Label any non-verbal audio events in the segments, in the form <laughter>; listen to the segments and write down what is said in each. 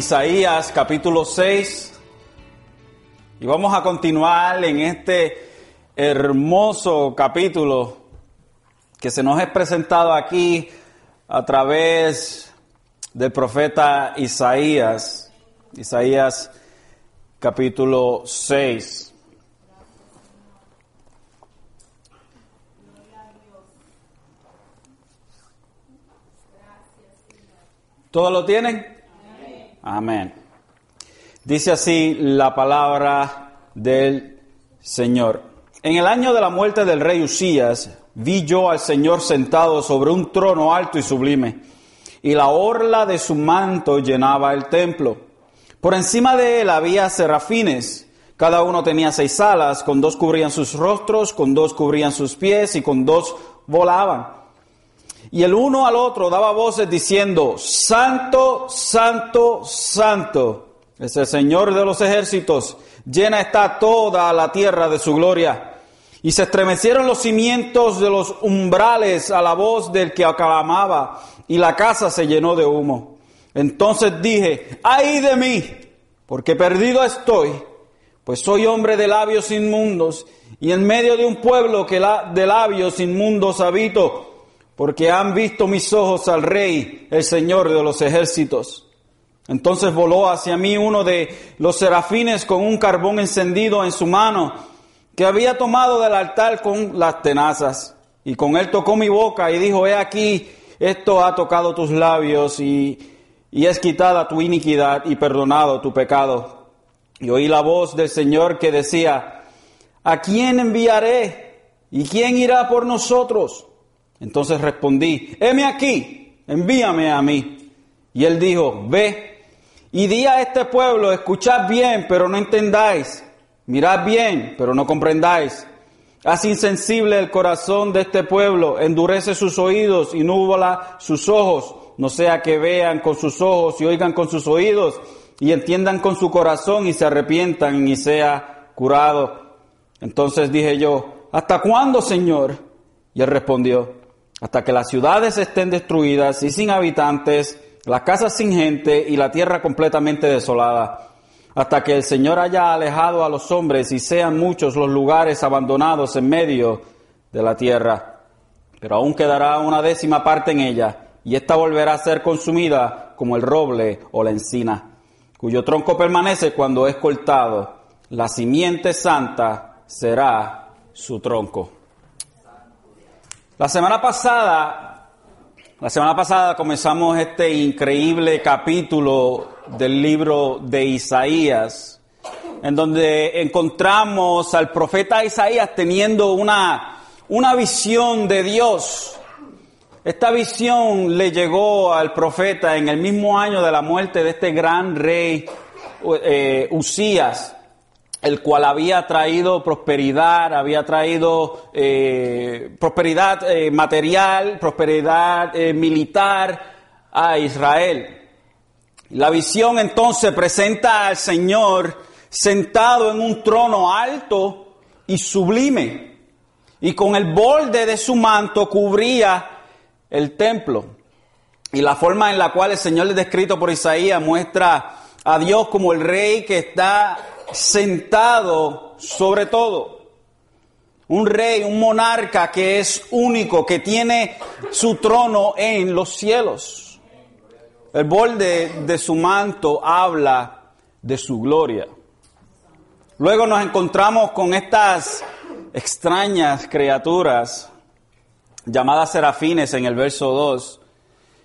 Isaías capítulo 6 y vamos a continuar en este hermoso capítulo que se nos es presentado aquí a través del profeta Isaías, Isaías capítulo 6. ¿Todos lo tienen? Amén. Dice así la palabra del Señor. En el año de la muerte del rey Usías, vi yo al Señor sentado sobre un trono alto y sublime, y la orla de su manto llenaba el templo. Por encima de él había serafines, cada uno tenía seis alas, con dos cubrían sus rostros, con dos cubrían sus pies y con dos volaban. Y el uno al otro daba voces diciendo, Santo, Santo, Santo, es el Señor de los ejércitos, llena está toda la tierra de su gloria. Y se estremecieron los cimientos de los umbrales a la voz del que aclamaba, y la casa se llenó de humo. Entonces dije, ay de mí, porque perdido estoy, pues soy hombre de labios inmundos, y en medio de un pueblo que de labios inmundos habito porque han visto mis ojos al Rey, el Señor de los ejércitos. Entonces voló hacia mí uno de los serafines con un carbón encendido en su mano, que había tomado del altar con las tenazas. Y con él tocó mi boca y dijo, he aquí, esto ha tocado tus labios y, y es quitada tu iniquidad y perdonado tu pecado. Y oí la voz del Señor que decía, ¿a quién enviaré? ¿Y quién irá por nosotros? Entonces respondí, heme aquí, envíame a mí. Y él dijo, ve y di a este pueblo, escuchad bien, pero no entendáis, mirad bien, pero no comprendáis. Haz insensible el corazón de este pueblo, endurece sus oídos y núbala sus ojos, no sea que vean con sus ojos y oigan con sus oídos y entiendan con su corazón y se arrepientan y sea curado. Entonces dije yo, ¿hasta cuándo, Señor? Y él respondió, hasta que las ciudades estén destruidas y sin habitantes, las casas sin gente y la tierra completamente desolada, hasta que el Señor haya alejado a los hombres y sean muchos los lugares abandonados en medio de la tierra. Pero aún quedará una décima parte en ella, y ésta volverá a ser consumida como el roble o la encina, cuyo tronco permanece cuando es cortado. La simiente santa será su tronco. La semana pasada, la semana pasada comenzamos este increíble capítulo del libro de Isaías, en donde encontramos al profeta Isaías teniendo una, una visión de Dios. Esta visión le llegó al profeta en el mismo año de la muerte de este gran rey eh, Usías el cual había traído prosperidad, había traído eh, prosperidad eh, material, prosperidad eh, militar a Israel. La visión entonces presenta al Señor sentado en un trono alto y sublime, y con el borde de su manto cubría el templo. Y la forma en la cual el Señor es descrito por Isaías muestra a Dios como el rey que está sentado sobre todo. Un rey, un monarca que es único, que tiene su trono en los cielos. El borde de su manto habla de su gloria. Luego nos encontramos con estas extrañas criaturas llamadas serafines en el verso 2.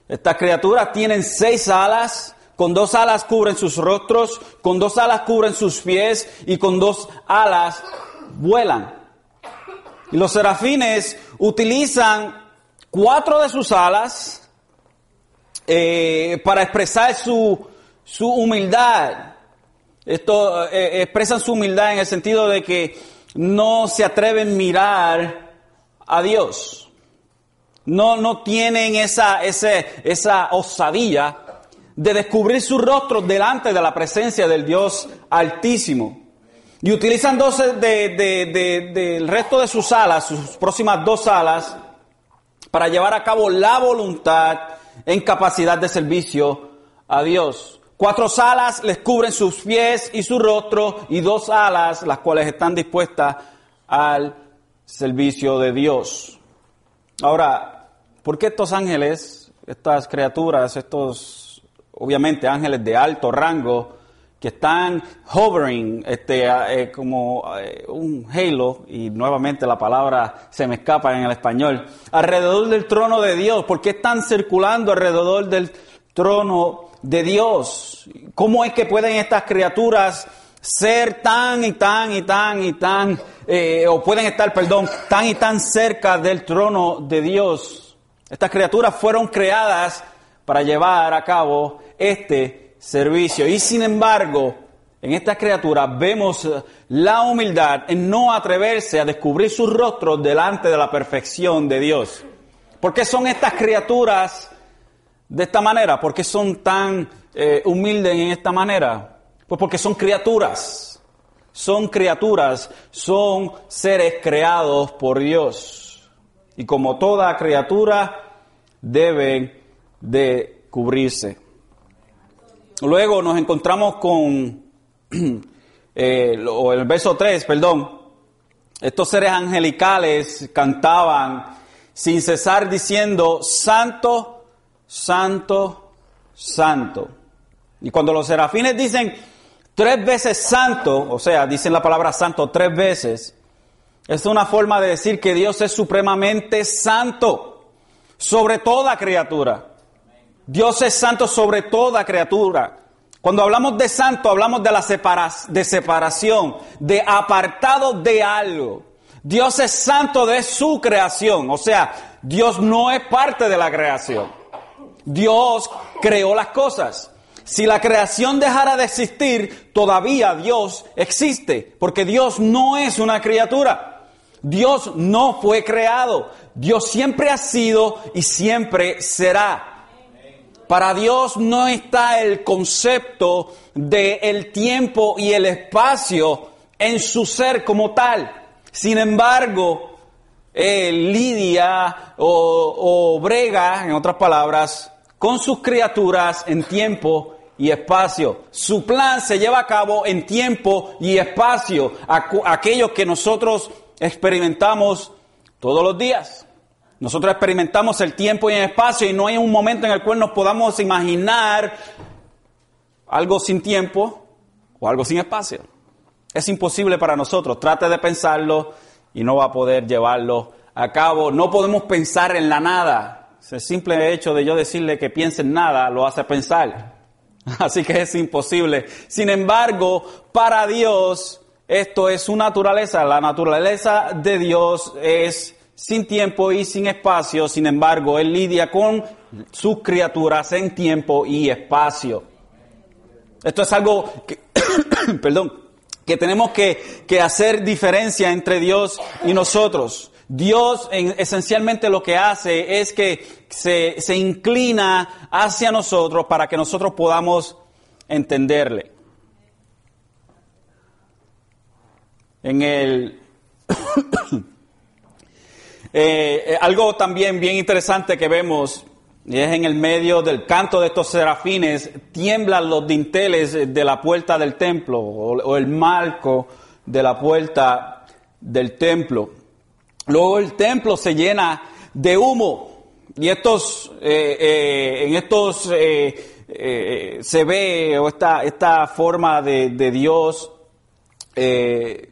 Estas criaturas tienen seis alas, con dos alas cubren sus rostros, con dos alas cubren sus pies y con dos alas vuelan. Y los serafines utilizan cuatro de sus alas eh, para expresar su, su humildad. Esto eh, expresan su humildad en el sentido de que no se atreven a mirar a Dios. No, no tienen esa, esa osadía de descubrir su rostro delante de la presencia del Dios Altísimo. Y utilizan dos del resto de sus alas, sus próximas dos alas, para llevar a cabo la voluntad en capacidad de servicio a Dios. Cuatro alas les cubren sus pies y su rostro y dos alas las cuales están dispuestas al servicio de Dios. Ahora, ¿por qué estos ángeles, estas criaturas, estos obviamente ángeles de alto rango, que están hovering este, eh, como eh, un halo, y nuevamente la palabra se me escapa en el español, alrededor del trono de Dios. ¿Por qué están circulando alrededor del trono de Dios? ¿Cómo es que pueden estas criaturas ser tan y tan y tan y tan, eh, o pueden estar, perdón, tan y tan cerca del trono de Dios? Estas criaturas fueron creadas para llevar a cabo este servicio. Y sin embargo, en esta criatura vemos eh, la humildad en no atreverse a descubrir sus rostros delante de la perfección de Dios. ¿Por qué son estas criaturas de esta manera? ¿Por qué son tan eh, humildes en esta manera? Pues porque son criaturas. Son criaturas, son seres creados por Dios. Y como toda criatura, deben de cubrirse. Luego nos encontramos con, <clears throat> eh, el verso 3, perdón, estos seres angelicales cantaban sin cesar diciendo, Santo, Santo, Santo. Y cuando los serafines dicen tres veces santo, o sea, dicen la palabra santo tres veces, es una forma de decir que Dios es supremamente santo sobre toda criatura. Dios es santo sobre toda criatura. Cuando hablamos de santo, hablamos de la de separación, de apartado de algo. Dios es santo de su creación, o sea, Dios no es parte de la creación. Dios creó las cosas. Si la creación dejara de existir, todavía Dios existe, porque Dios no es una criatura. Dios no fue creado. Dios siempre ha sido y siempre será. Para Dios no está el concepto de el tiempo y el espacio en su ser como tal. Sin embargo, eh, lidia o, o brega, en otras palabras, con sus criaturas en tiempo y espacio. Su plan se lleva a cabo en tiempo y espacio, aquello que nosotros experimentamos todos los días. Nosotros experimentamos el tiempo y el espacio y no hay un momento en el cual nos podamos imaginar algo sin tiempo o algo sin espacio. Es imposible para nosotros. Trate de pensarlo y no va a poder llevarlo a cabo. No podemos pensar en la nada. El simple hecho de yo decirle que piense en nada lo hace pensar. <laughs> Así que es imposible. Sin embargo, para Dios esto es su naturaleza. La naturaleza de Dios es sin tiempo y sin espacio, sin embargo, Él lidia con sus criaturas en tiempo y espacio. Esto es algo que, <coughs> perdón, que tenemos que, que, hacer diferencia entre Dios y nosotros. Dios en, esencialmente lo que hace es que se, se inclina hacia nosotros para que nosotros podamos entenderle. En el <coughs> Eh, eh, algo también bien interesante que vemos es en el medio del canto de estos serafines, tiemblan los dinteles de la puerta del templo o, el marco de la puerta del templo. Luego el templo se llena de humo y estos, eh, en estos se ve o esta, esta forma de Dios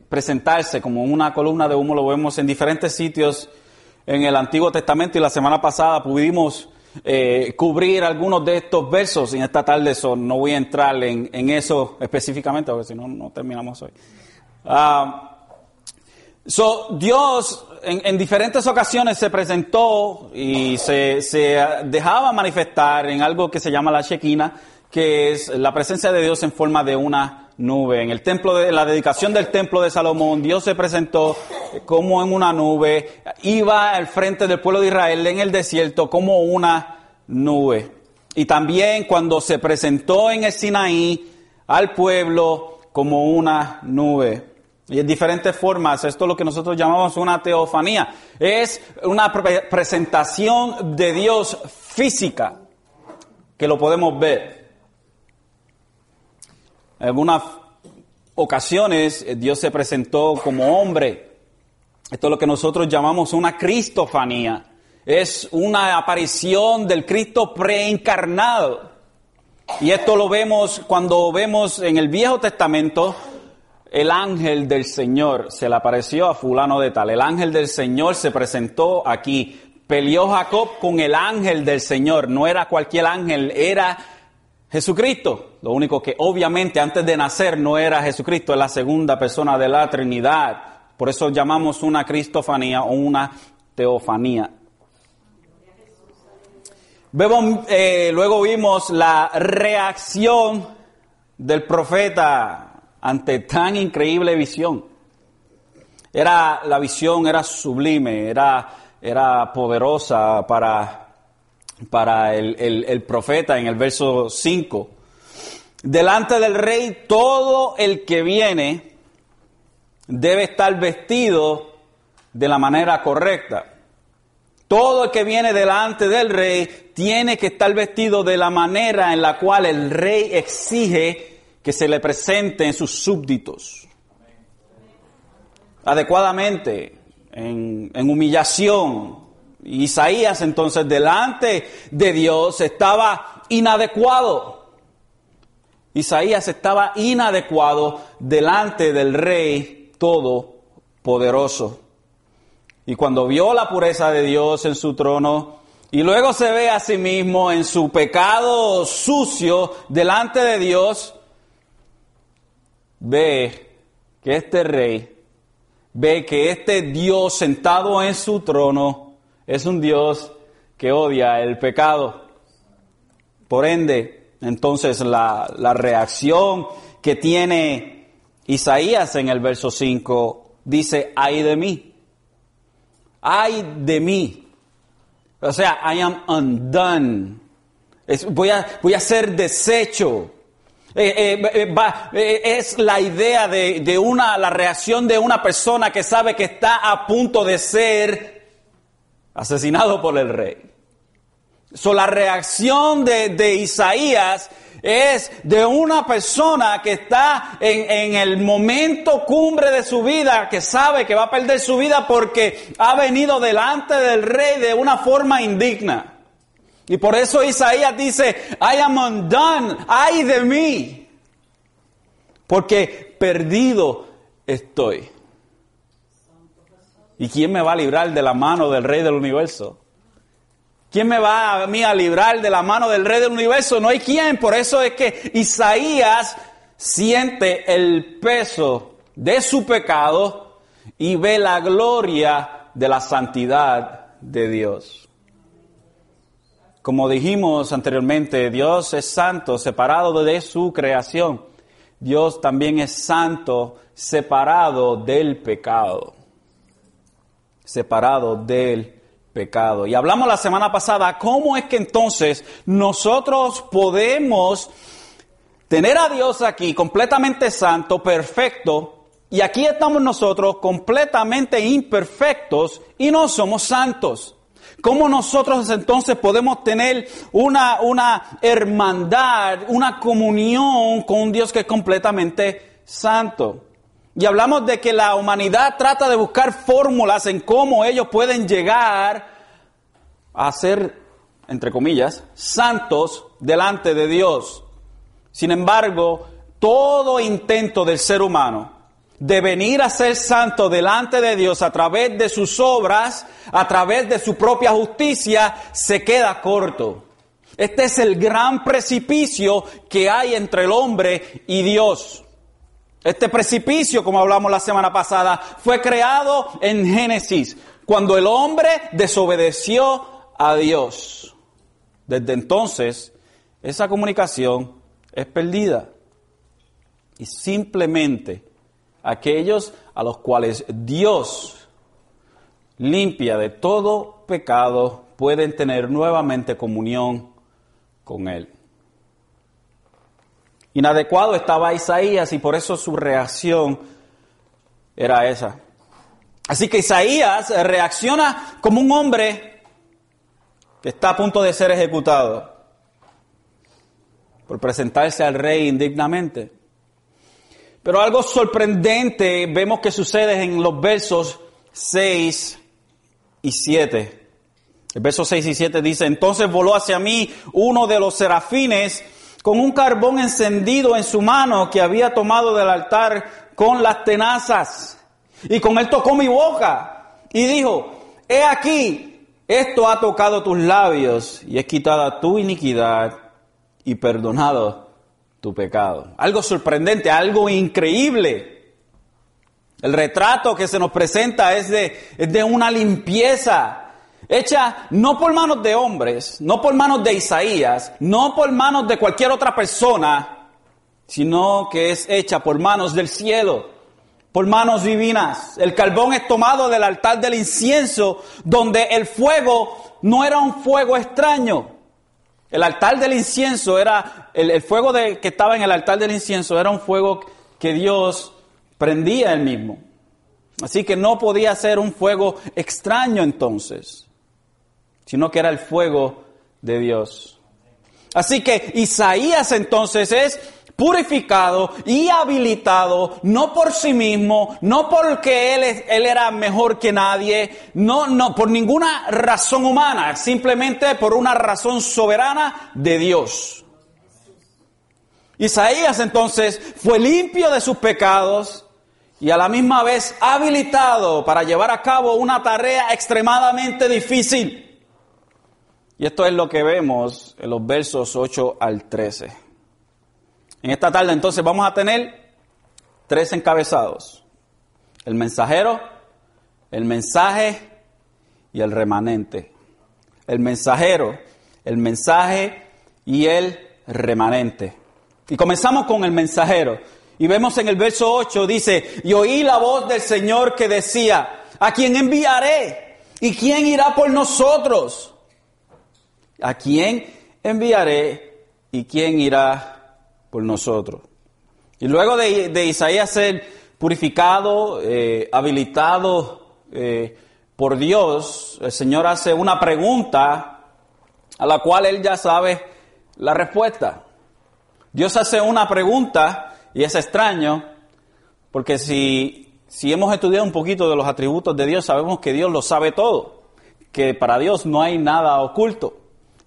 presentarse como una columna de humo, lo vemos en diferentes sitios en el Antiguo Testamento y la semana pasada pudimos eh, cubrir algunos de estos versos y en esta tarde no voy a entrar en, eso específicamente porque si no, no terminamos hoy. Ah, Dios en, diferentes ocasiones se presentó y se, se, dejaba manifestar en algo que se llama la Shekinah, que es la presencia de Dios en forma de una nube. En el templo de la dedicación del templo de Salomón, Dios se presentó como en una nube, iba al frente del pueblo de Israel en el desierto como una nube. Y también cuando se presentó en el Sinaí al pueblo como una nube. Y en diferentes formas, esto es lo que nosotros llamamos una teofanía. Es una presentación de Dios física, que lo podemos ver. En algunas ocasiones eh, Dios se presentó como hombre. Esto es lo que nosotros llamamos una cristofanía. Es una aparición del Cristo preencarnado. Y esto lo vemos cuando vemos en el Viejo Testamento el ángel del Señor se le apareció a fulano de tal. El ángel del Señor se presentó aquí. Peleó Jacob con el ángel del Señor. No era cualquier ángel, era Jesucristo. Lo único que obviamente antes de nacer no era Jesucristo, es la segunda persona de la Trinidad. Por eso llamamos una cristofanía o una teofanía. Eh, luego vimos la reacción del profeta ante tan increíble visión. Era, la visión era sublime, era, era poderosa para, para el, el profeta en el verso 5. Delante del rey todo el que viene debe estar vestido de la manera correcta. Todo el que viene delante del rey tiene que estar vestido de la manera en la cual el rey exige que se le presente en sus súbditos. Adecuadamente, en, humillación. Isaías entonces delante de Dios estaba inadecuado. Isaías estaba inadecuado delante del Rey Todopoderoso. Y cuando vio la pureza de Dios en su trono, y luego se ve a sí mismo en su pecado sucio delante de Dios, ve que este rey, ve que este Dios sentado en su trono es un Dios que odia el pecado. Por ende, entonces la, la reacción que tiene Isaías en el verso 5 dice, ay de mí, ay de mí. O sea, I am undone. voy, a, voy a ser deshecho. Eh, eh, eh, es la idea de, una, la reacción de una persona que sabe que está a punto de ser asesinado por el rey. So, la reacción de, Isaías es de una persona que está en, en, el momento cumbre de su vida, que sabe que va a perder su vida porque ha venido delante del rey de una forma indigna. Y por eso Isaías dice, I am undone, ay de mí, porque perdido estoy. ¿Y quién me va a librar de la mano del Rey del Universo? ¿Quién me va a mí a librar de la mano del Rey del Universo? No hay quien. Por eso es que Isaías siente el peso de su pecado y ve la gloria de la santidad de Dios. Como dijimos anteriormente, Dios es santo, separado de su creación. Dios también es santo, separado del pecado. Separado del pecado. Y hablamos la semana pasada, ¿cómo es que entonces nosotros podemos tener a Dios aquí completamente santo, perfecto, y aquí estamos nosotros completamente imperfectos y no somos santos? ¿Cómo nosotros entonces podemos tener una, una hermandad, una comunión con un Dios que es completamente santo? Y hablamos de que la humanidad trata de buscar fórmulas en cómo ellos pueden llegar a ser, entre comillas, santos delante de Dios. Sin embargo, todo intento del ser humano de venir a ser santo delante de Dios a través de sus obras, a través de su propia justicia, se queda corto. Este es el gran precipicio que hay entre el hombre y Dios. Este precipicio, como hablamos la semana pasada, fue creado en Génesis, cuando el hombre desobedeció a Dios. Desde entonces, esa comunicación es perdida. Y simplemente aquellos a los cuales Dios limpia de todo pecado pueden tener nuevamente comunión con Él. Inadecuado estaba Isaías y por eso su reacción era esa. Así que Isaías reacciona como un hombre que está a punto de ser ejecutado por presentarse al rey indignamente. Pero algo sorprendente vemos que sucede en los versos 6 y 7. El verso 6 y 7 dice, entonces voló hacia mí uno de los serafines con un carbón encendido en su mano que había tomado del altar con las tenazas. Y con él tocó mi boca y dijo, he aquí, esto ha tocado tus labios y es quitada tu iniquidad y perdonado tu pecado. Algo sorprendente, algo increíble. El retrato que se nos presenta es de, es de una limpieza hecha no por manos de hombres, no por manos de Isaías, no por manos de cualquier otra persona, sino que es hecha por manos del cielo, por manos divinas. El carbón es tomado del altar del incienso, donde el fuego no era un fuego extraño. El altar del incienso era, el, fuego de, que estaba en el altar del incienso era un fuego que Dios prendía él mismo. Así que no podía ser un fuego extraño entonces sino que era el fuego de Dios. Así que Isaías entonces es purificado y habilitado, no por sí mismo, no porque él, él era mejor que nadie, no, no, por ninguna razón humana, simplemente por una razón soberana de Dios. Isaías entonces fue limpio de sus pecados y a la misma vez habilitado para llevar a cabo una tarea extremadamente difícil. Y esto es lo que vemos en los versos 8 al 13. En esta tarde entonces vamos a tener tres encabezados. El mensajero, el mensaje y el remanente. El mensajero, el mensaje y el remanente. Y comenzamos con el mensajero. Y vemos en el verso 8, dice, y oí la voz del Señor que decía, ¿a quién enviaré? ¿Y quién irá por nosotros? ¿A quién enviaré y quién irá por nosotros? Y luego de, Isaías ser purificado, eh, habilitado eh, por Dios, el Señor hace una pregunta a la cual él ya sabe la respuesta. Dios hace una pregunta y es extraño porque si, si hemos estudiado un poquito de los atributos de Dios, sabemos que Dios lo sabe todo, que para Dios no hay nada oculto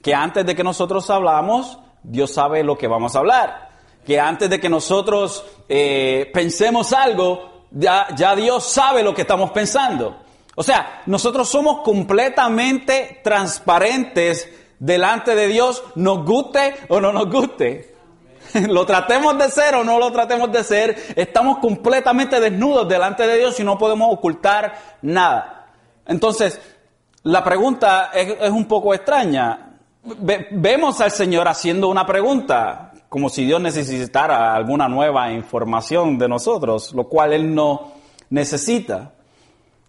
que antes de que nosotros hablamos, Dios sabe lo que vamos a hablar. Que antes de que nosotros eh, pensemos algo, ya, Dios sabe lo que estamos pensando. O sea, nosotros somos completamente transparentes delante de Dios, nos guste o no nos guste. <laughs> Lo tratemos de ser o no lo tratemos de ser, estamos completamente desnudos delante de Dios y no podemos ocultar nada. Entonces, la pregunta es un poco extraña vemos al Señor haciendo una pregunta, como si Dios necesitara alguna nueva información de nosotros, lo cual Él no necesita.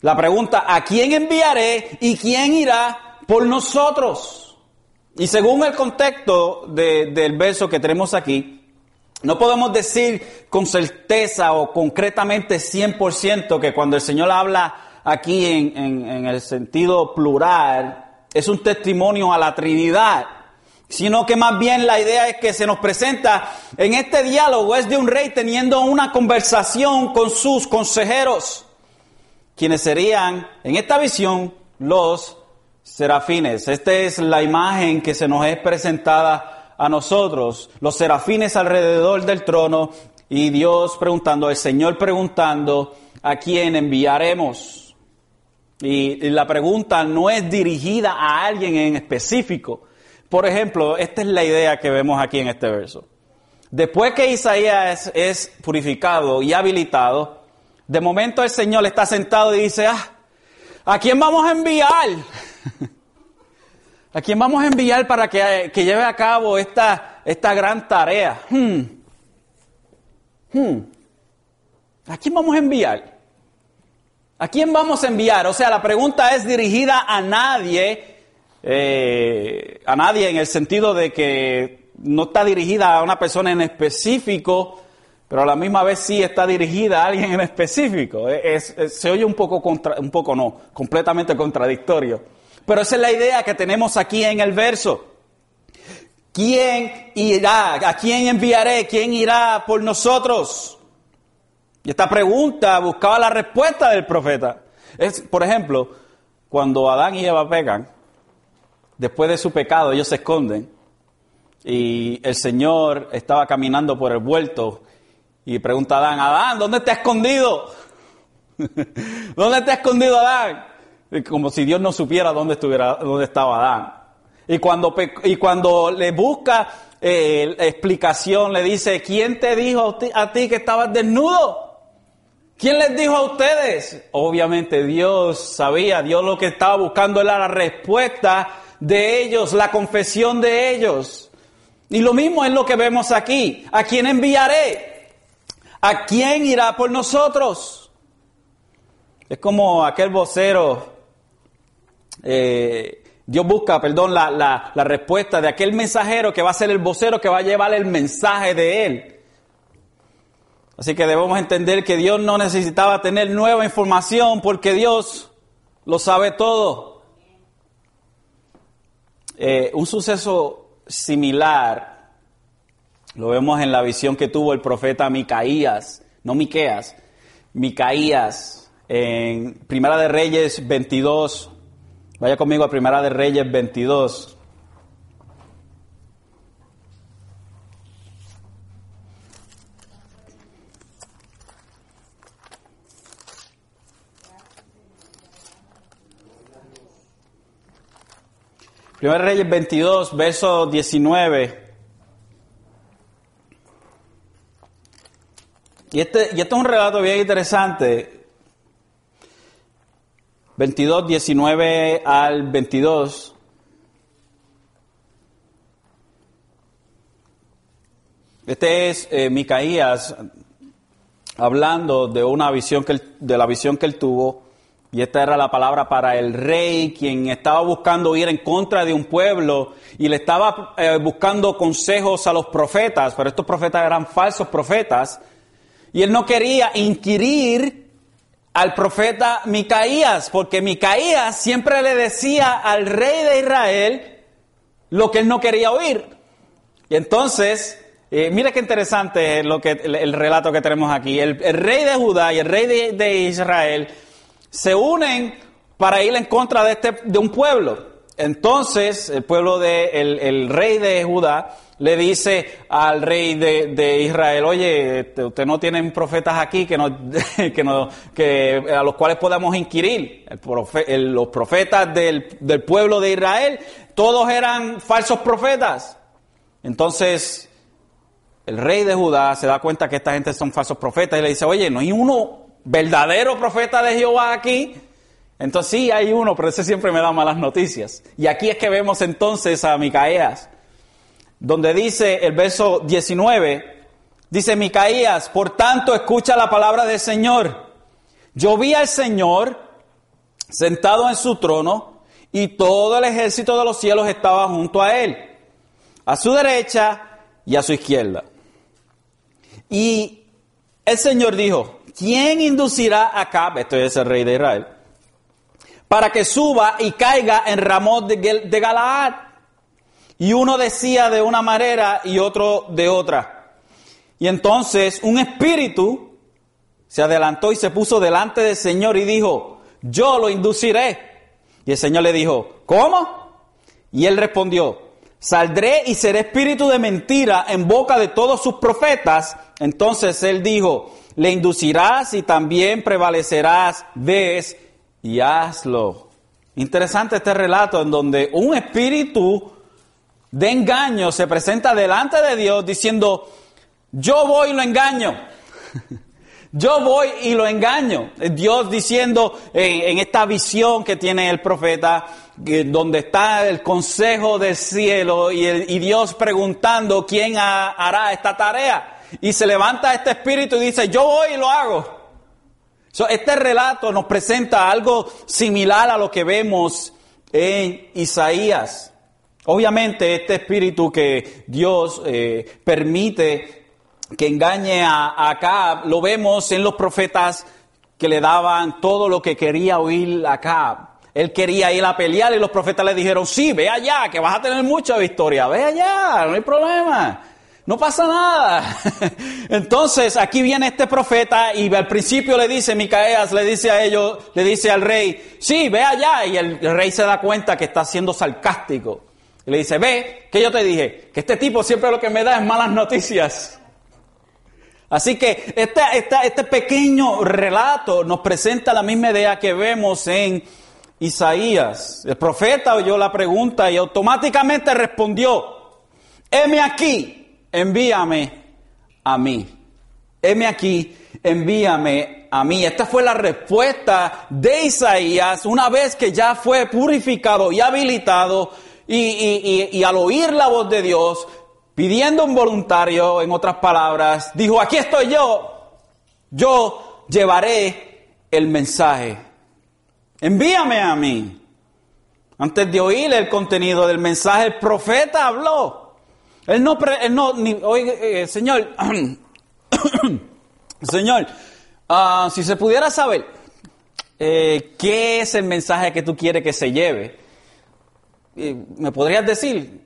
La pregunta, ¿a quién enviaré y quién irá por nosotros? Y según el contexto del verso que tenemos aquí, no podemos decir con certeza o concretamente 100% que cuando el Señor habla aquí en el sentido plural, es un testimonio a la Trinidad, sino que más bien la idea es que se nos presenta en este diálogo es de un rey teniendo una conversación con sus consejeros, quienes serían en esta visión los serafines. Esta es la imagen que se nos es presentada a nosotros, los serafines alrededor del trono y Dios preguntando, el Señor preguntando, ¿a quién enviaremos? Y, la pregunta no es dirigida a alguien en específico. Por ejemplo, esta es la idea que vemos aquí en este verso. Después que Isaías es, purificado y habilitado, de momento el Señor está sentado y dice, ah, ¿a quién vamos a enviar? ¿A quién vamos a enviar para que, lleve a cabo esta, esta gran tarea? Hmm. Hmm. ¿A quién vamos a enviar? ¿A quién vamos a enviar? O sea, la pregunta es dirigida a nadie, eh, a nadie en el sentido de que no está dirigida a una persona en específico, pero a la misma vez sí está dirigida a alguien en específico. se oye un poco, contra, un poco no, completamente contradictorio. Pero esa es la idea que tenemos aquí en el verso. ¿Quién irá? ¿A quién enviaré? ¿Quién irá por nosotros? Y esta pregunta buscaba la respuesta del profeta. Es, por ejemplo, cuando Adán y Eva pecan, después de su pecado ellos se esconden y el Señor estaba caminando por el vuelto y pregunta a Adán, Adán, ¿dónde has escondido? <laughs> ¿Dónde has escondido Adán? Como si Dios no supiera dónde, estuviera, dónde estaba Adán. Y cuando, y cuando le busca eh, explicación, le dice, ¿quién te dijo a ti que estabas desnudo? ¿Quién les dijo a ustedes? Obviamente Dios sabía, Dios lo que estaba buscando era la respuesta de ellos, la confesión de ellos. Y lo mismo es lo que vemos aquí. ¿A quién enviaré? ¿A quién irá por nosotros? Es como aquel vocero, eh, Dios busca, perdón, la, la, la respuesta de aquel mensajero que va a ser el vocero que va a llevar el mensaje de él. Así que debemos entender que Dios no necesitaba tener nueva información porque Dios lo sabe todo. Eh, un suceso similar lo vemos en la visión que tuvo el profeta Micaías, no Miqueas, Micaías en Primera de Reyes 22. Vaya conmigo a Primera de Reyes 22. Primero Reyes 22, verso 19. Y este, y este es un relato bien interesante. 22, 19 al 22. Este es eh, Micaías hablando de una visión que de la visión que él tuvo y esta era la palabra para el rey, quien estaba buscando ir en contra de un pueblo y le estaba eh, buscando consejos a los profetas, pero estos profetas eran falsos profetas. Y él no quería inquirir al profeta Micaías, porque Micaías siempre le decía al rey de Israel lo que él no quería oír. Y entonces, eh, mira qué interesante lo que, el, relato que tenemos aquí. El, rey de Judá y el rey de Israel se unen para ir en contra de, este, de un pueblo. Entonces, el pueblo de, el, rey de Judá le dice al rey de, Israel, oye, este, usted no tienen profetas aquí que, <laughs> que, no, que a los cuales podamos inquirir. los profetas del, del pueblo de Israel, todos eran falsos profetas. Entonces, el rey de Judá se da cuenta que esta gente son falsos profetas y le dice, oye, no hay uno verdadero profeta de Jehová aquí. Entonces sí hay uno, pero ese siempre me da malas noticias. Y aquí es que vemos entonces a Micaías, donde dice el verso 19, dice Micaías, por tanto escucha la palabra del Señor. Yo vi al Señor sentado en su trono y todo el ejército de los cielos estaba junto a él, a su derecha y a su izquierda. Y el Señor dijo, ¿quién inducirá a Acab, esto es el rey de Israel, para que suba y caiga en Ramón de, de Galaad? Y uno decía de una manera y otro de otra. Y entonces un espíritu se adelantó y se puso delante del Señor y dijo, yo lo induciré. Y el Señor le dijo, ¿cómo? Y él respondió, saldré y seré espíritu de mentira en boca de todos sus profetas. Entonces él dijo, le inducirás y también prevalecerás, ves y hazlo. Interesante este relato en donde un espíritu de engaño se presenta delante de Dios diciendo, yo voy y lo engaño. <laughs> Yo voy y lo engaño. Dios diciendo en, esta visión que tiene el profeta, donde está el consejo del cielo y, Dios preguntando quién hará esta tarea. Y se levanta este espíritu y dice, yo voy y lo hago. este relato nos presenta algo similar a lo que vemos en Isaías. Obviamente este espíritu que Dios eh, permite que engañe a, Acab, lo vemos en los profetas que le daban todo lo que quería oír Acab. Él quería ir a pelear y los profetas le dijeron, sí, ve allá, que vas a tener mucha victoria, ve allá, no hay problema. no pasa nada. <laughs> Entonces aquí viene este profeta y al principio le dice, Micaeas le dice a ellos, le dice al rey, sí, ve allá. Y el, rey se da cuenta que está siendo sarcástico. Y le dice, ve, que yo te dije, que este tipo siempre lo que me da es malas noticias. Así que este, pequeño relato nos presenta la misma idea que vemos en Isaías. El profeta oyó la pregunta y automáticamente respondió, heme aquí, envíame a mí. Heme aquí, envíame a mí. Esta fue la respuesta de Isaías una vez que ya fue purificado y habilitado y, al oír la voz de Dios, pidiendo un voluntario, en otras palabras, dijo, aquí estoy yo, yo llevaré el mensaje. Envíame a mí. Antes de oír el contenido del mensaje, el profeta habló. Él no, él no ni, oye, eh, Señor, <coughs> Señor, ah, si se pudiera saber eh, qué es el mensaje que tú quieres que se lleve, eh, ¿me podrías decir?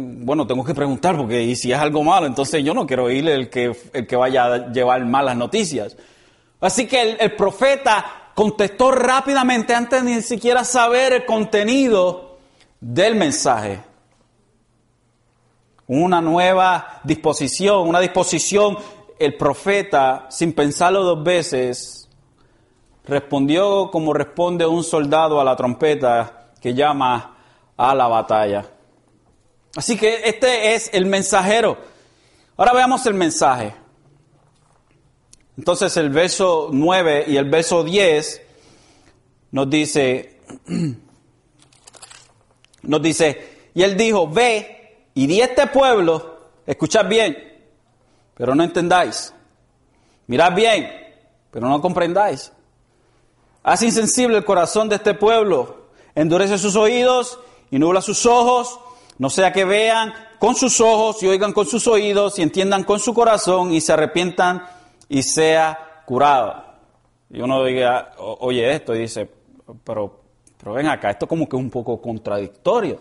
Bueno, tengo que preguntar porque si es algo malo, entonces yo no quiero oír el que, el que vaya a llevar malas noticias. Así que el, el profeta contestó rápidamente antes de ni siquiera saber el contenido del mensaje una nueva disposición, una disposición, el profeta, sin pensarlo dos veces, respondió como responde un soldado a la trompeta que llama a la batalla. Así que este es el mensajero. Ahora veamos el mensaje. Entonces el verso 9 y el verso 10 nos dice, <clears throat> nos dice, y él dijo, ve y di este pueblo, escuchad bien, pero no entendáis. Mirad bien, pero no comprendáis. Haz insensible el corazón de este pueblo, endurece sus oídos y nubla sus ojos, no sea que vean con sus ojos y oigan con sus oídos y entiendan con su corazón y se arrepientan y sea curado. Y uno diga, oye esto y dice, pero, pero ven acá, esto como que es un poco contradictorio.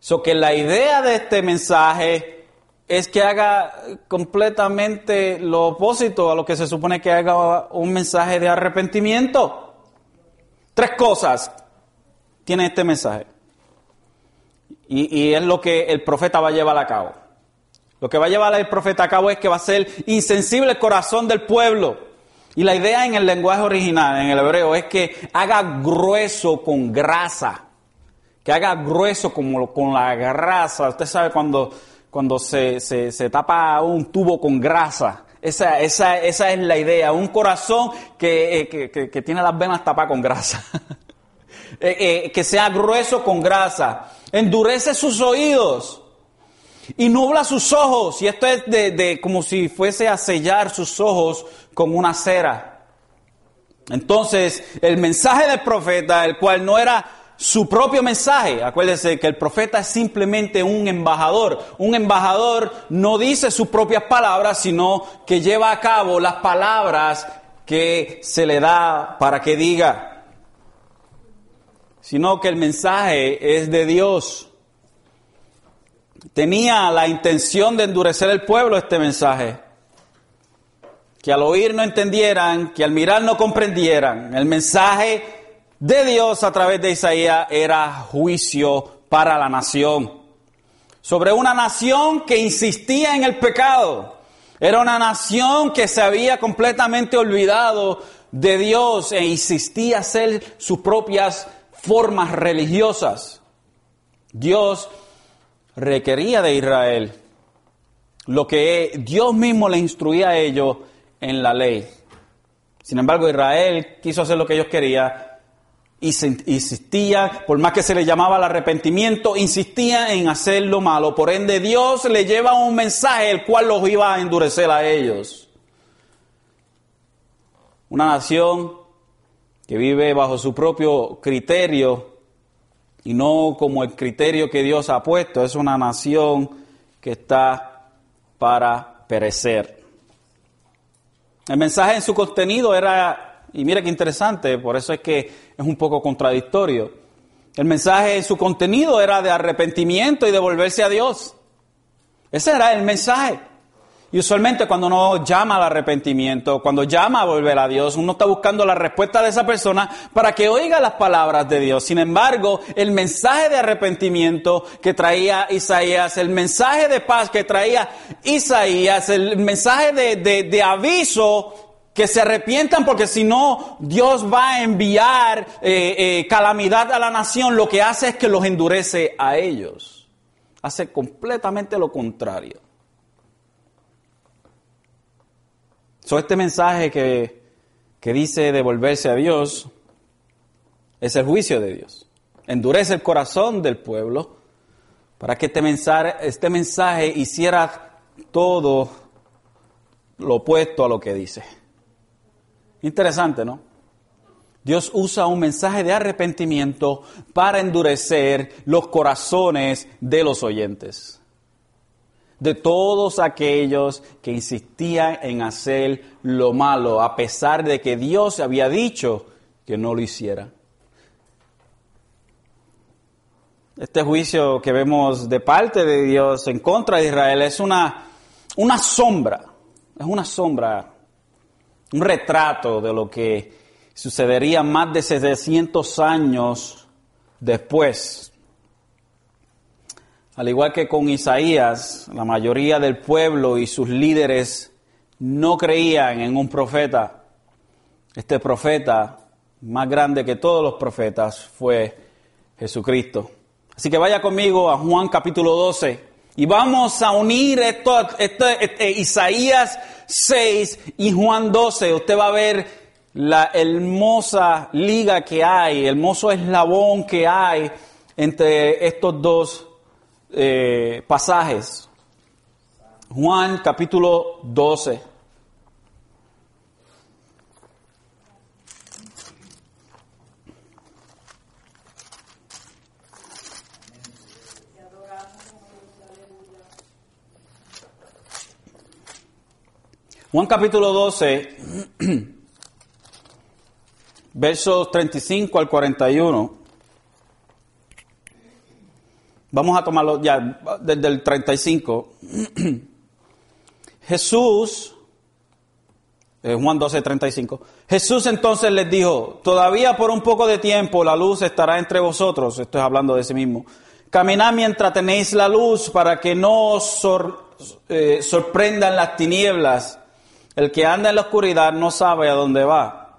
So que la idea de este mensaje es que haga completamente lo opuesto a lo que se supone que haga un mensaje de arrepentimiento. Tres cosas tiene este mensaje. Y, es lo que el profeta va a llevar a cabo. Lo que va a llevar el profeta a cabo es que va a ser insensible el corazón del pueblo. Y la idea en el lenguaje original, en el hebreo, es que haga grueso con grasa que haga grueso como con la grasa. Usted sabe cuando, cuando se, se, tapa un tubo con grasa. Esa, esa, esa es la idea. Un corazón que, eh, que, tiene las venas tapadas con grasa. <laughs> Eh, eh, que sea grueso con grasa. Endurece sus oídos y nubla sus ojos. Y esto es de, como si fuese a sellar sus ojos con una cera. Entonces, el mensaje del profeta, el cual no era su propio mensaje. Acuérdense que el profeta es simplemente un embajador. Un embajador no dice sus propias palabras, sino que lleva a cabo las palabras que se le da para que diga. Sino que el mensaje es de Dios. Tenía la intención de endurecer el pueblo este mensaje. Que al oír no entendieran, que al mirar no comprendieran. El mensaje de Dios a través de Isaías era juicio para la nación. Sobre una nación que insistía en el pecado. Era una nación que se había completamente olvidado de Dios e insistía hacer sus propias formas religiosas. Dios requería de Israel lo que Dios mismo le instruía a ellos en la ley. Sin embargo, Israel quiso hacer lo que ellos querían insistía, por más que se le llamaba al arrepentimiento, insistía en hacer lo malo. Por ende, Dios le lleva un mensaje el cual los iba a endurecer a ellos. Una nación que vive bajo su propio criterio y no como el criterio que Dios ha puesto, es una nación que está para perecer. El mensaje en su contenido era y mira qué interesante, por eso es que es un poco contradictorio. El mensaje en su contenido era de arrepentimiento y de volverse a Dios. Ese era el mensaje. Y usualmente cuando uno llama al arrepentimiento, cuando llama a volver a Dios, uno está buscando la respuesta de esa persona para que oiga las palabras de Dios. Sin embargo, el mensaje de arrepentimiento que traía Isaías, el mensaje de paz que traía Isaías, el mensaje de, aviso que se arrepientan porque si no Dios va a enviar eh, eh, calamidad a la nación, lo que hace es que los endurece a ellos. Hace completamente lo contrario. Este mensaje que, que dice devolverse a Dios es el juicio de Dios. Endurece el corazón del pueblo para que este mensaje, este mensaje hiciera todo lo opuesto a lo que dice. Interesante, ¿no? Dios usa un mensaje de arrepentimiento para endurecer los corazones de los oyentes de todos aquellos que insistían en hacer lo malo, a pesar de que Dios había dicho que no lo hiciera. Este juicio que vemos de parte de Dios en contra de Israel es una, una sombra, es una sombra, un retrato de lo que sucedería más de 700 años después al igual que con Isaías, la mayoría del pueblo y sus líderes no creían en un profeta. Este profeta, más grande que todos los profetas, fue Jesucristo. Así que vaya conmigo a Juan capítulo 12 y vamos a unir esto, este, Isaías 6 y Juan 12. Usted va a ver la hermosa liga que hay, el hermoso eslabón que hay entre estos dos eh, pasajes. Juan capítulo 12. Juan capítulo 12, <clears throat> versos 35 al 41. Vamos a tomarlo ya desde el 35. <clears throat> Jesús, eh, Juan 12, 35. Jesús entonces les dijo, todavía por un poco de tiempo la luz estará entre vosotros. Estoy hablando de sí mismo. Caminad mientras tenéis la luz para que no os eh, sorprendan las tinieblas. El que anda en la oscuridad no sabe a dónde va.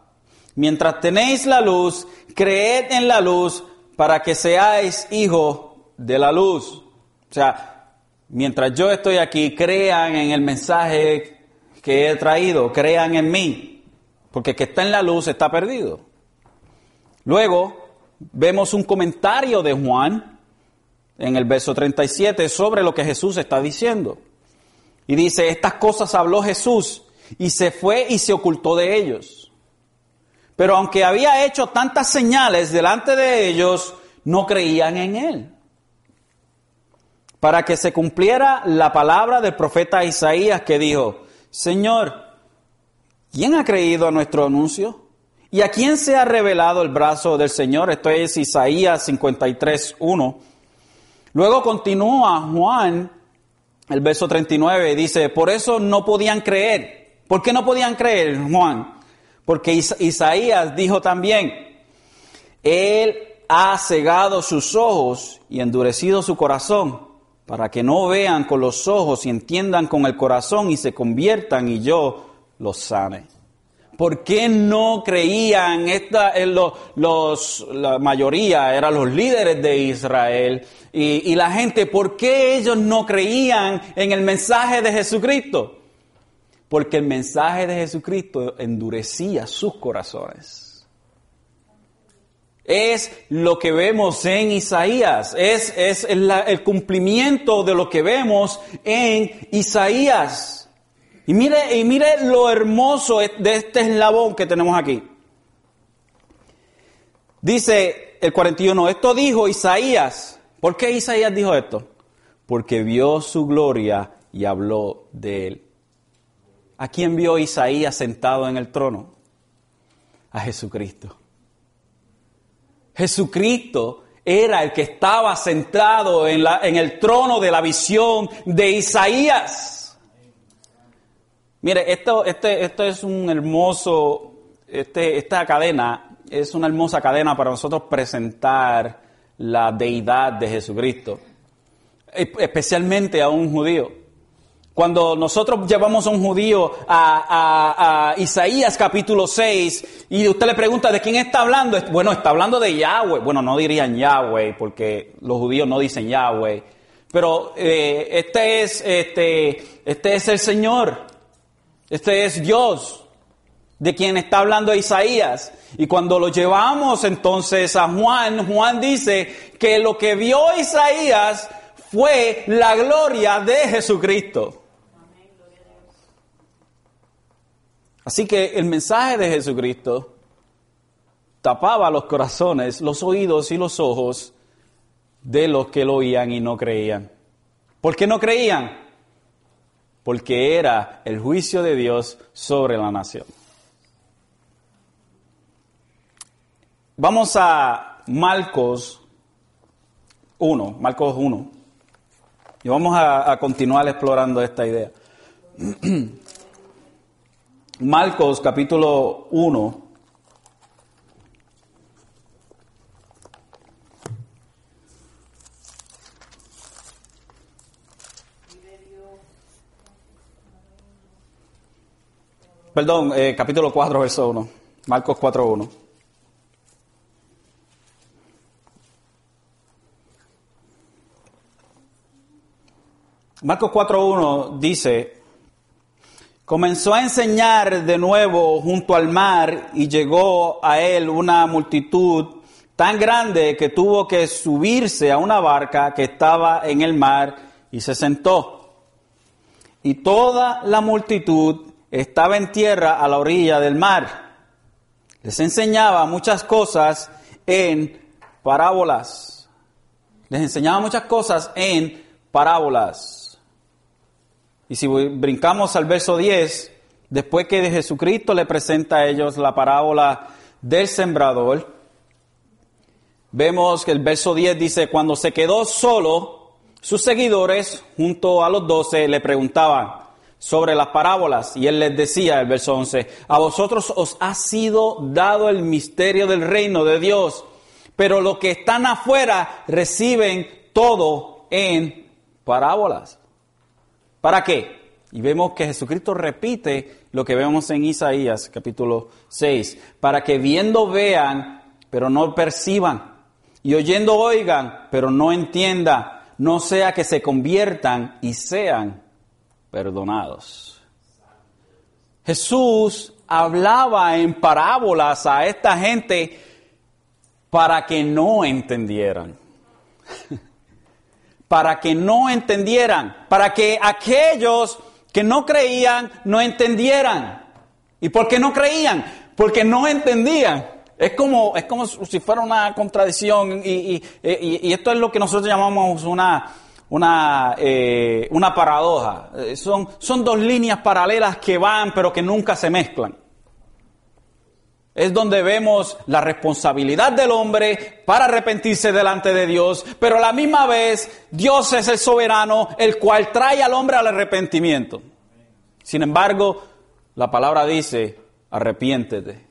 Mientras tenéis la luz, creed en la luz para que seáis hijos de la luz. O sea, mientras yo estoy aquí, crean en el mensaje que he traído, crean en mí, porque el que está en la luz está perdido. Luego vemos un comentario de Juan en el verso 37 sobre lo que Jesús está diciendo. Y dice, estas cosas habló Jesús y se fue y se ocultó de ellos. Pero aunque había hecho tantas señales delante de ellos, no creían en él para que se cumpliera la palabra del profeta Isaías que dijo, Señor, ¿quién ha creído a nuestro anuncio? ¿Y a quién se ha revelado el brazo del Señor? Esto es Isaías 53, 1. Luego continúa Juan, el verso 39, dice, por eso no podían creer. ¿Por qué no podían creer, Juan? Porque Isaías dijo también, Él ha cegado sus ojos y endurecido su corazón para que no vean con los ojos y entiendan con el corazón y se conviertan y yo los sane. ¿Por qué no creían esta, en los, la mayoría eran los líderes de Israel y, y la gente? ¿Por qué ellos no creían en el mensaje de Jesucristo? Porque el mensaje de Jesucristo endurecía sus corazones es lo que vemos en Isaías, es, es el, cumplimiento de lo que vemos en Isaías. Y mire, y mire lo hermoso de este eslabón que tenemos aquí. Dice el 41, esto dijo Isaías. ¿Por qué Isaías dijo esto? Porque vio su gloria y habló de él. ¿A quién vio Isaías sentado en el trono? A Jesucristo. Jesucristo era el que estaba centrado en, la, en el trono de la visión de Isaías. Mire, esto, este, esto es un hermoso, este, esta cadena es una hermosa cadena para nosotros presentar la deidad de Jesucristo, especialmente a un judío. Cuando nosotros llevamos a un judío a, Isaías capítulo 6 y usted le pregunta de quién está hablando, bueno, está hablando de Yahweh. Bueno, no dirían Yahweh porque los judíos no dicen Yahweh. Pero eh, este, es, este, este es el Señor. Este es Dios de quien está hablando Isaías. Y cuando lo llevamos entonces a Juan, Juan dice que lo que vio Isaías fue la gloria de Jesucristo. Así que el mensaje de Jesucristo tapaba los corazones, los oídos y los ojos de los que lo oían y no creían. ¿Por qué no creían? Porque era el juicio de Dios sobre la nación. Vamos a Marcos 1, Marcos 1, y vamos a, a continuar explorando esta idea. <clears throat> Marcos capítulo 1. Perdón, eh, capítulo 4, verso 1. Marcos 4, 1. Marcos 4.1 dice, Comenzó a enseñar de nuevo junto al mar y llegó a él una multitud tan grande que tuvo que subirse a una barca que estaba en el mar y se sentó. Y toda la multitud estaba en tierra a la orilla del mar. Les enseñaba muchas cosas en parábolas. Les enseñaba muchas cosas en parábolas. Y si brincamos al verso 10, después que Jesucristo le presenta a ellos la parábola del sembrador, vemos que el verso 10 dice, cuando se quedó solo, sus seguidores, junto a los doce, le preguntaban sobre las parábolas y él les decía, el verso 11, a vosotros os ha sido dado el misterio del reino de Dios, pero los que están afuera reciben todo en parábolas. ¿Para qué? Y vemos que Jesucristo repite lo que vemos en Isaías capítulo 6, para que viendo vean, pero no perciban, y oyendo oigan, pero no entiendan, no sea que se conviertan y sean perdonados. Jesús hablaba en parábolas a esta gente para que no entendieran. <laughs> para que no entendieran, para que aquellos que no creían no entendieran. ¿Y por qué no creían? Porque no entendían. Es como, es como si fuera una contradicción y, esto es lo que nosotros llamamos una, una, eh, una paradoja. Eh, son, son dos líneas paralelas que van pero que nunca se mezclan es donde vemos la responsabilidad del hombre para arrepentirse delante de Dios, pero a la misma vez Dios es el soberano, el cual trae al hombre al arrepentimiento. Sin embargo, la palabra dice, arrepiéntete.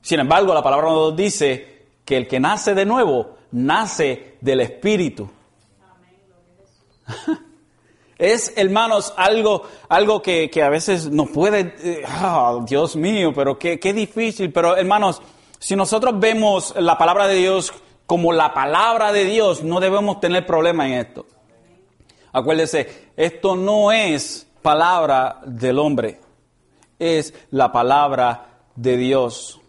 Sin embargo, la palabra nos dice que el que nace de nuevo, nace del Espíritu. <laughs> Es, hermanos, algo, algo que, a veces nos puede, ah, Dios mío, pero qué, qué difícil. Pero hermanos, si nosotros vemos la palabra de Dios como la palabra de Dios, no debemos tener problema en esto. Acuérdese, esto no es palabra del hombre, es la palabra de Dios.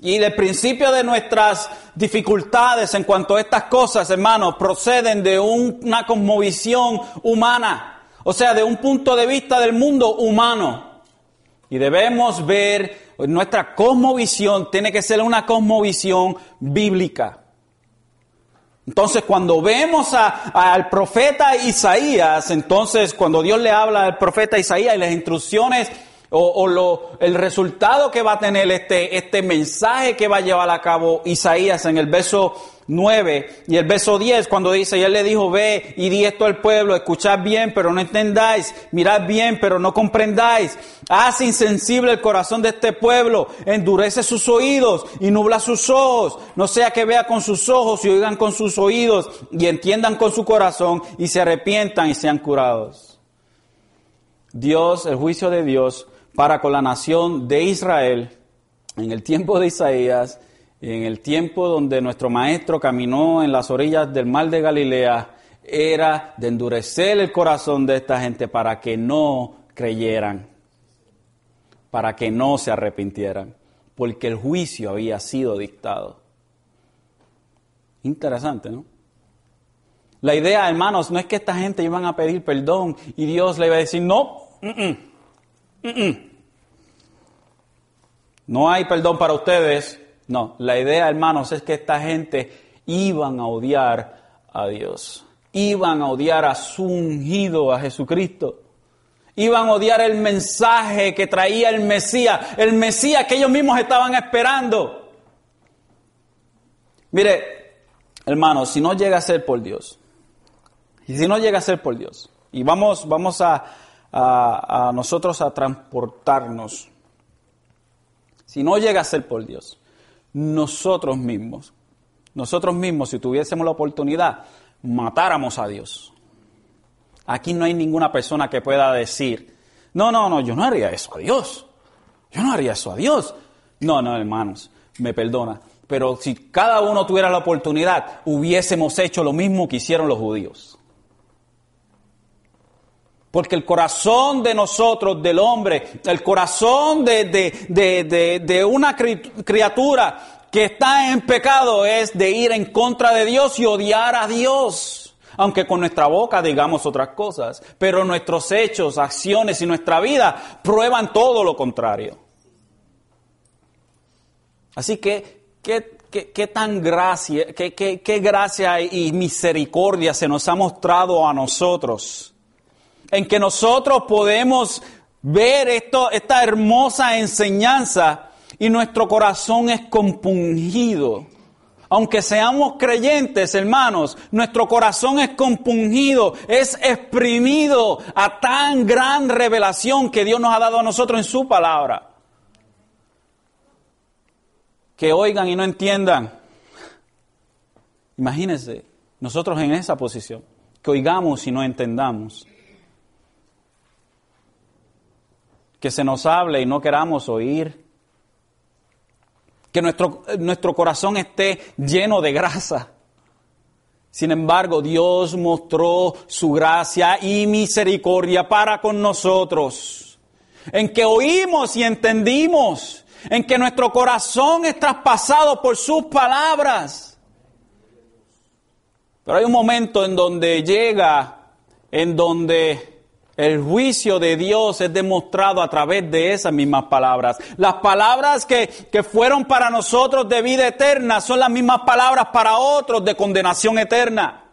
Y el principio de nuestras dificultades en cuanto a estas cosas, hermanos, proceden de una cosmovisión humana, o sea, de un punto de vista del mundo humano. Y debemos ver, nuestra cosmovisión tiene que ser una cosmovisión bíblica. Entonces, cuando vemos al profeta Isaías, entonces cuando Dios le habla al profeta Isaías y las instrucciones o, lo, el resultado que va a tener este, este mensaje que va a llevar a cabo Isaías en el verso 9 y el verso 10 cuando dice, y él le dijo, ve y di esto al pueblo, escuchad bien pero no entendáis, mirad bien pero no comprendáis, haz insensible el corazón de este pueblo, endurece sus oídos y nubla sus ojos, no sea que vea con sus ojos y oigan con sus oídos y entiendan con su corazón y se arrepientan y sean curados. Dios, el juicio de Dios para con la nación de Israel en el tiempo de Isaías, en el tiempo donde nuestro maestro caminó en las orillas del mar de Galilea, era de endurecer el corazón de esta gente para que no creyeran, para que no se arrepintieran, porque el juicio había sido dictado. Interesante, ¿no? La idea, hermanos, no es que esta gente iban a pedir perdón y Dios le iba a decir, no, no hay perdón para ustedes. No, la idea, hermanos, es que esta gente iban a odiar a Dios. Iban a odiar a su ungido, a Jesucristo. Iban a odiar el mensaje que traía el Mesías, el Mesías que ellos mismos estaban esperando. Mire, hermanos, si no llega a ser por Dios, y si no llega a ser por Dios, y vamos, vamos a, a, nosotros a transportarnos. Si no llega a ser por Dios, nosotros mismos, nosotros mismos, si tuviésemos la oportunidad, matáramos a Dios. Aquí no hay ninguna persona que pueda decir, no, no, no, yo no haría eso a Dios. Yo no haría eso a Dios. No, no, hermanos, me perdona. Pero si cada uno tuviera la oportunidad, hubiésemos hecho lo mismo que hicieron los judíos. Porque el corazón de nosotros, del hombre, el corazón de, una criatura que está en pecado es de ir en contra de Dios y odiar a Dios. Aunque con nuestra boca digamos otras cosas, pero nuestros hechos, acciones y nuestra vida prueban todo lo contrario. Así que, ¿qué, tan gracia, qué, qué gracia y misericordia se nos ha mostrado a nosotros? En que nosotros podemos ver esto, esta hermosa enseñanza y nuestro corazón es compungido. Aunque seamos creyentes, hermanos, nuestro corazón es compungido, es exprimido a tan gran revelación que Dios nos ha dado a nosotros en su palabra. Que oigan y no entiendan. Imagínense, nosotros en esa posición, que oigamos y no entendamos. Que se nos hable y no queramos oír. Que nuestro, nuestro corazón esté lleno de grasa. Sin embargo, Dios mostró su gracia y misericordia para con nosotros. En que oímos y entendimos. En que nuestro corazón es traspasado por sus palabras. Pero hay un momento en donde llega, en donde el juicio de Dios es demostrado a través de esas mismas palabras. Las palabras que, fueron para nosotros de vida eterna son las mismas palabras para otros de condenación eterna.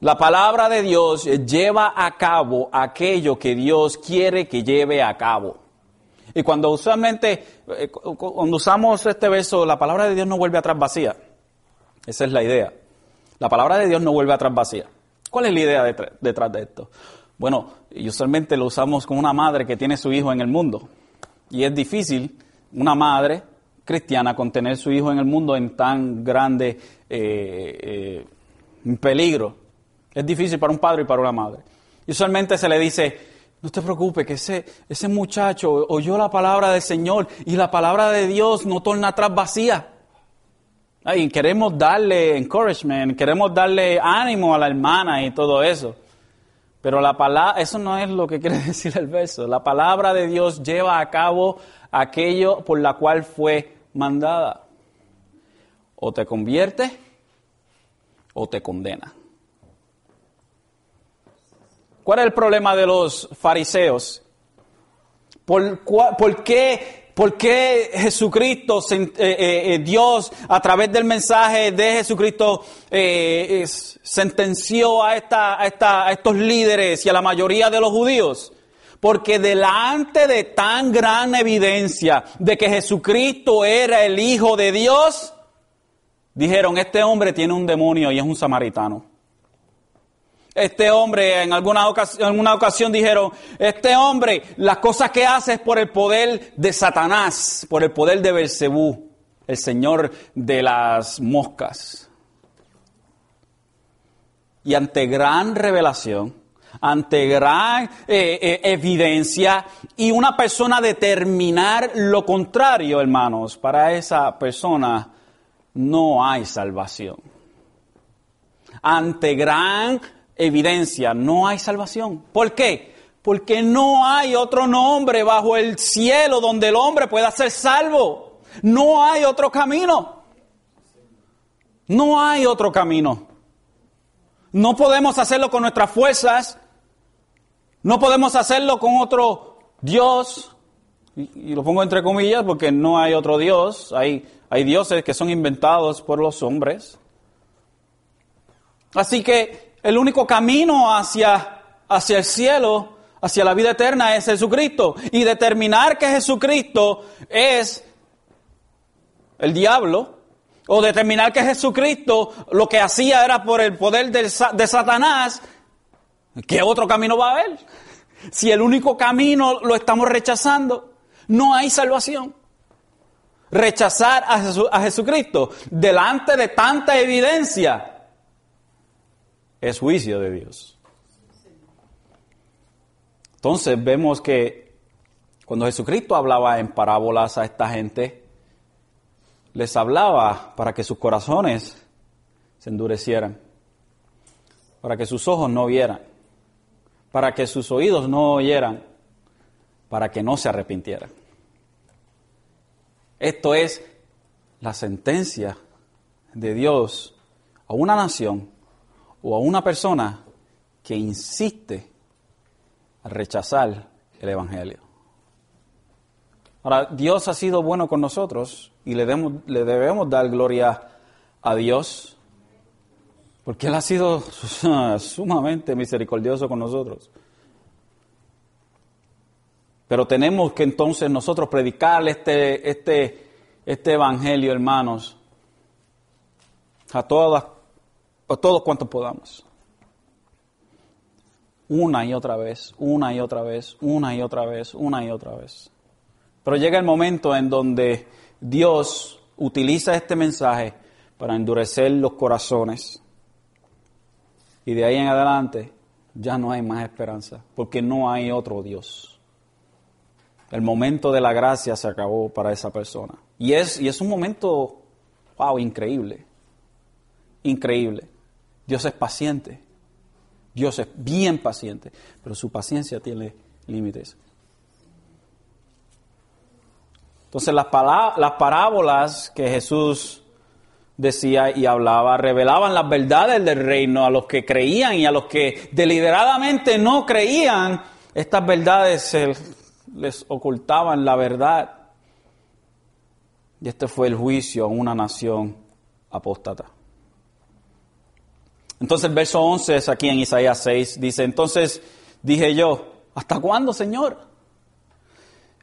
La palabra de Dios lleva a cabo aquello que Dios quiere que lleve a cabo. Y cuando usualmente, eh, cuando usamos este verso, la palabra de Dios no vuelve atrás vacía. Esa es la idea. La palabra de Dios no vuelve atrás vacía. ¿Cuál es la idea detrás de esto? Bueno, usualmente lo usamos como una madre que tiene su hijo en el mundo. Y es difícil una madre cristiana contener su hijo en el mundo en tan grande eh, eh, peligro. Es difícil para un padre y para una madre. Y usualmente se le dice, no te preocupes, que ese, ese muchacho oyó la palabra del Señor y la palabra de Dios no torna atrás vacía y queremos darle encouragement, queremos darle ánimo a la hermana y todo eso. Pero la palabra, eso no es lo que <laughs> quiere decir el verso. La palabra de Dios lleva a cabo aquello por la cual fue mandada. O te convierte o te condena. ¿Cuál es el problema de los fariseos? ¿Por, ¿Por, qué ¿Por qué Jesucristo, eh, eh, eh, Dios, a través del mensaje de Jesucristo, sentenció a, esta, a, estos líderes y a la mayoría de los judíos? Porque delante de tan gran evidencia de que Jesucristo era el Hijo de Dios, dijeron, este hombre tiene un demonio y es un samaritano. Este hombre, en alguna ocasión, alguna ocasión dijeron, este hombre, las cosas que hace es por el poder de Satanás, por el poder de Belcebú, el señor de las moscas. Y ante gran revelación, ante gran eh, eh, evidencia y una persona determinar lo contrario, hermanos, para esa persona no hay salvación. Ante gran evidencia no hay salvación. ¿Por qué? Porque no hay otro nombre bajo el cielo donde el hombre pueda ser salvo. No hay otro camino. No hay otro camino. No podemos hacerlo con nuestras fuerzas. No podemos hacerlo con otro Dios. Y, lo pongo entre comillas porque no hay otro Dios. Hay, hay dioses que son inventados por los hombres. Así que el único camino hacia, hacia el cielo, hacia la vida eterna es Jesucristo. Y determinar que Jesucristo es el diablo, o determinar que Jesucristo lo que hacía era por el poder de, Satanás, ¿qué otro camino va a haber? Si el único camino lo estamos rechazando, no hay salvación. Rechazar a, a Jesucristo delante de tanta evidencia es juicio de Dios. Entonces vemos que cuando Jesucristo hablaba en parábolas a esta gente, les hablaba para que sus corazones se endurecieran, para que sus ojos no vieran, para que sus oídos no oyeran, para que no se arrepintieran. Esto es la sentencia de Dios a una nación o a una persona que insiste a rechazar el Evangelio. Ahora, Dios ha sido bueno con nosotros y le, le debemos dar gloria a Dios porque Él ha sido <laughs> sumamente misericordioso con nosotros. Pero tenemos que entonces nosotros predicar este, este, este evangelio, hermanos, a todas o todos cuantos podamos. Una y otra vez, una y otra vez, una y otra vez, una y otra vez. Pero llega el momento en donde Dios utiliza este mensaje para endurecer los corazones. Y de ahí en adelante ya no hay más esperanza, porque no hay otro Dios. El momento de la gracia se acabó para esa persona. Y es, y es un momento, wow, increíble. Increíble. Dios es paciente. Dios es bien paciente, pero su paciencia tiene límites. Entonces las, las parábolas que Jesús decía y hablaba revelaban las verdades del reino a los que creían y a los que deliberadamente no creían. Estas verdades les ocultaban la verdad. Y este fue el juicio a una nación apóstata. Entonces el verso 11 es aquí en Isaías 6, dice, entonces dije yo, ¿hasta cuándo, Señor?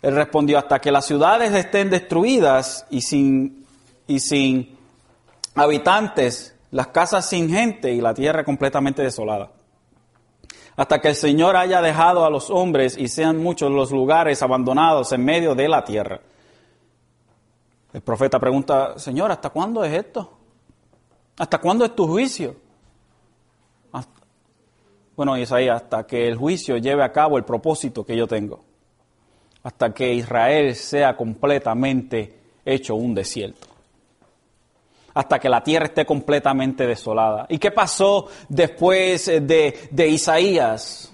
Él respondió, hasta que las ciudades estén destruidas y sin, y sin habitantes, las casas sin gente y la tierra completamente desolada. Hasta que el Señor haya dejado a los hombres y sean muchos los lugares abandonados en medio de la tierra. El profeta pregunta, Señor, ¿hasta cuándo es esto? ¿Hasta cuándo es tu juicio? Bueno, Isaías, hasta que el juicio lleve a cabo el propósito que yo tengo. Hasta que Israel sea completamente hecho un desierto. Hasta que la tierra esté completamente desolada. ¿Y qué pasó después de, de Isaías?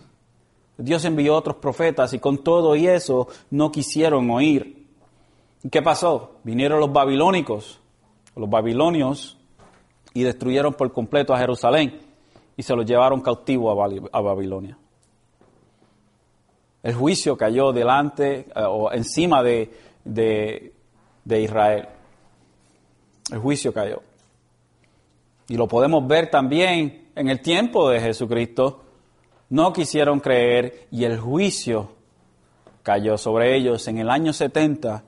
Dios envió otros profetas y con todo y eso no quisieron oír. ¿Y qué pasó? Vinieron los babilónicos, los babilonios, y destruyeron por completo a Jerusalén y se lo llevaron cautivo a Babilonia. El juicio cayó delante eh, o encima de, de Israel. El juicio cayó. Y lo podemos ver también en el tiempo de Jesucristo. No quisieron creer y el juicio cayó sobre ellos en el año 70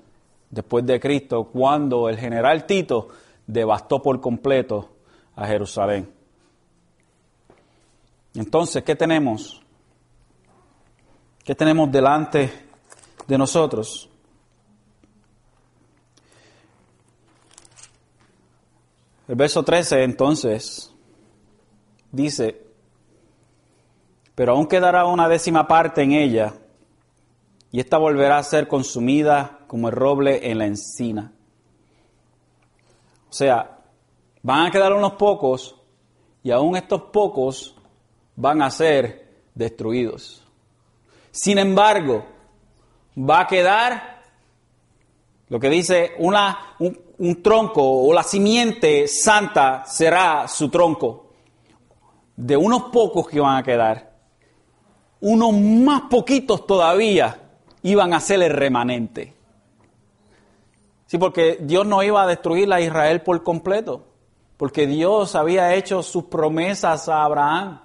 después de Cristo, cuando el general Tito devastó por completo a Jerusalén. Entonces, ¿qué tenemos? ¿Qué tenemos delante de nosotros? El verso 13 entonces dice, pero aún quedará una décima parte en ella, y ésta volverá a ser consumida como el roble en la encina. O sea, van a quedar unos pocos, y aún estos pocos van a ser destruidos. Sin embargo, va a quedar lo que dice una, un, un tronco o la simiente santa será su tronco. De unos pocos que van a quedar, unos más poquitos todavía iban a ser el remanente. Sí, porque Dios no iba a destruir a Israel por completo, porque Dios había hecho sus promesas a Abraham,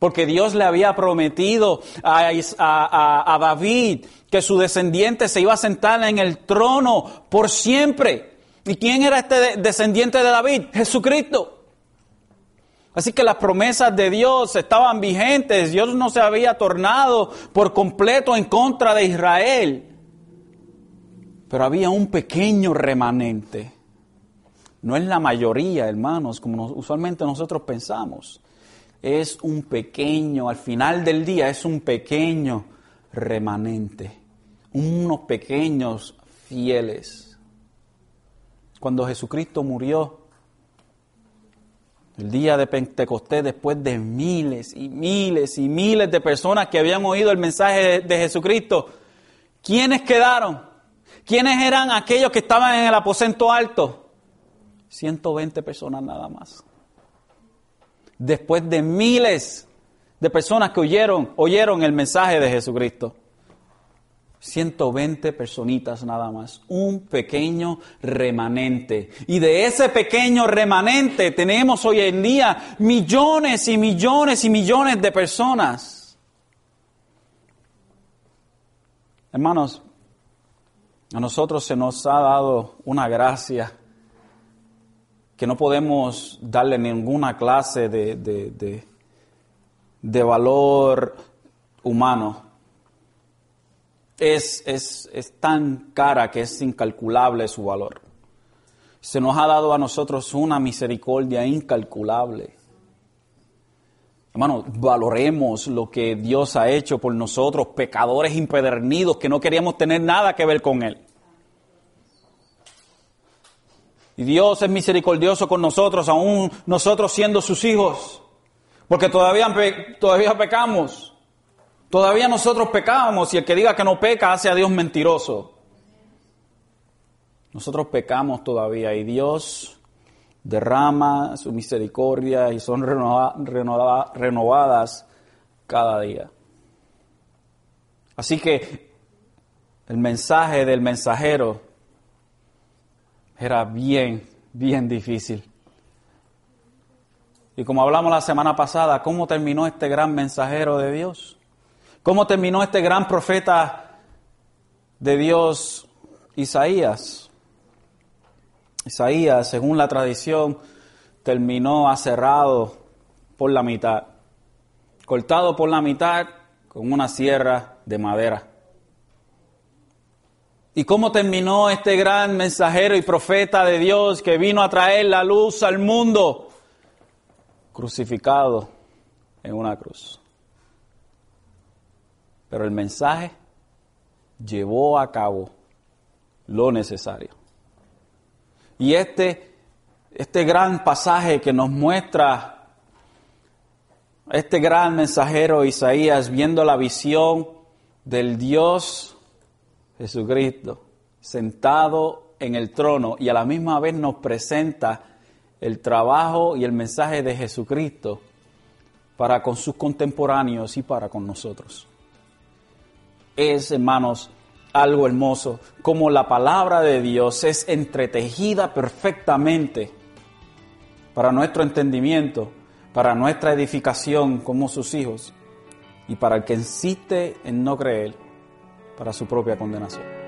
porque Dios le había prometido a, a, a David que su descendiente se iba a sentar en el trono por siempre. ¿Y quién era este descendiente de David? Jesucristo. Así que las promesas de Dios estaban vigentes. Dios no se había tornado por completo en contra de Israel. Pero había un pequeño remanente. No es la mayoría, hermanos, como usualmente nosotros pensamos. Es un pequeño, al final del día es un pequeño remanente. Unos pequeños fieles. Cuando Jesucristo murió, el día de Pentecostés, después de miles y miles y miles de personas que habían oído el mensaje de, Jesucristo, ¿quiénes quedaron? ¿Quiénes eran aquellos que estaban en el aposento alto? 120 personas nada más. Después de miles de personas que oyeron, oyeron el mensaje de Jesucristo. 120 personitas nada más, un pequeño remanente. Y de ese pequeño remanente tenemos hoy en día millones y millones y millones de personas. Hermanos, a nosotros se nos ha dado una gracia que no podemos darle ninguna clase de, de, de, valor humano es, es, tan cara que es incalculable su valor. Se nos ha dado a nosotros una misericordia incalculable. Hermano, valoremos lo que Dios ha hecho por nosotros, pecadores impedernidos que no queríamos tener nada que ver con Él. Y Dios es misericordioso con nosotros, aún nosotros siendo sus hijos, porque todavía, todavía pecamos. Todavía nosotros pecábamos y el que diga que no peca hace a Dios mentiroso. Nosotros pecamos todavía y Dios derrama su misericordia y son renovadas cada día. Así que el mensaje del mensajero era bien, bien difícil. Y como hablamos la semana pasada, ¿cómo terminó este gran mensajero de Dios? ¿Cómo terminó este gran profeta de Dios, Isaías? Isaías, según la tradición, terminó aserrado por la mitad, cortado por la mitad con una sierra de madera. ¿Y cómo terminó este gran mensajero y profeta de Dios que vino a traer la luz al mundo? Crucificado en una cruz. Pero el mensaje llevó a cabo lo necesario. Y este, este gran pasaje que nos muestra este gran mensajero Isaías viendo la visión del Dios Jesucristo sentado en el trono y a la misma vez nos presenta el trabajo y el mensaje de Jesucristo para con sus contemporáneos y para con nosotros. Es, hermanos, algo hermoso, como la palabra de Dios es entretejida perfectamente para nuestro entendimiento, para nuestra edificación como sus hijos y para el que insiste en no creer, para su propia condenación.